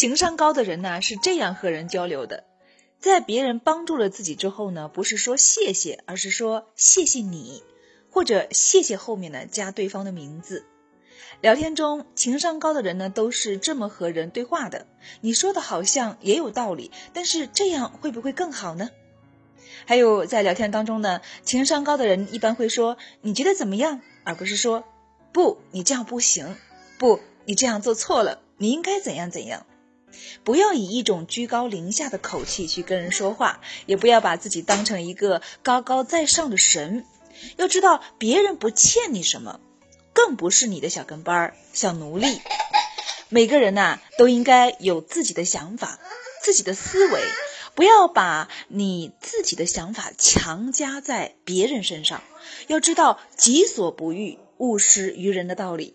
情商高的人呢是这样和人交流的：在别人帮助了自己之后呢，不是说谢谢，而是说谢谢你，或者谢谢后面呢加对方的名字。聊天中，情商高的人呢都是这么和人对话的。你说的好像也有道理，但是这样会不会更好呢？还有在聊天当中呢，情商高的人一般会说你觉得怎么样，而不是说不你这样不行，不你这样做错了，你应该怎样怎样。不要以一种居高临下的口气去跟人说话，也不要把自己当成一个高高在上的神。要知道别人不欠你什么，更不是你的小跟班儿、小奴隶。每个人呐都应该有自己的想法、自己的思维。不要把你自己的想法强加在别人身上，要知道己所不欲，勿施于人的道理。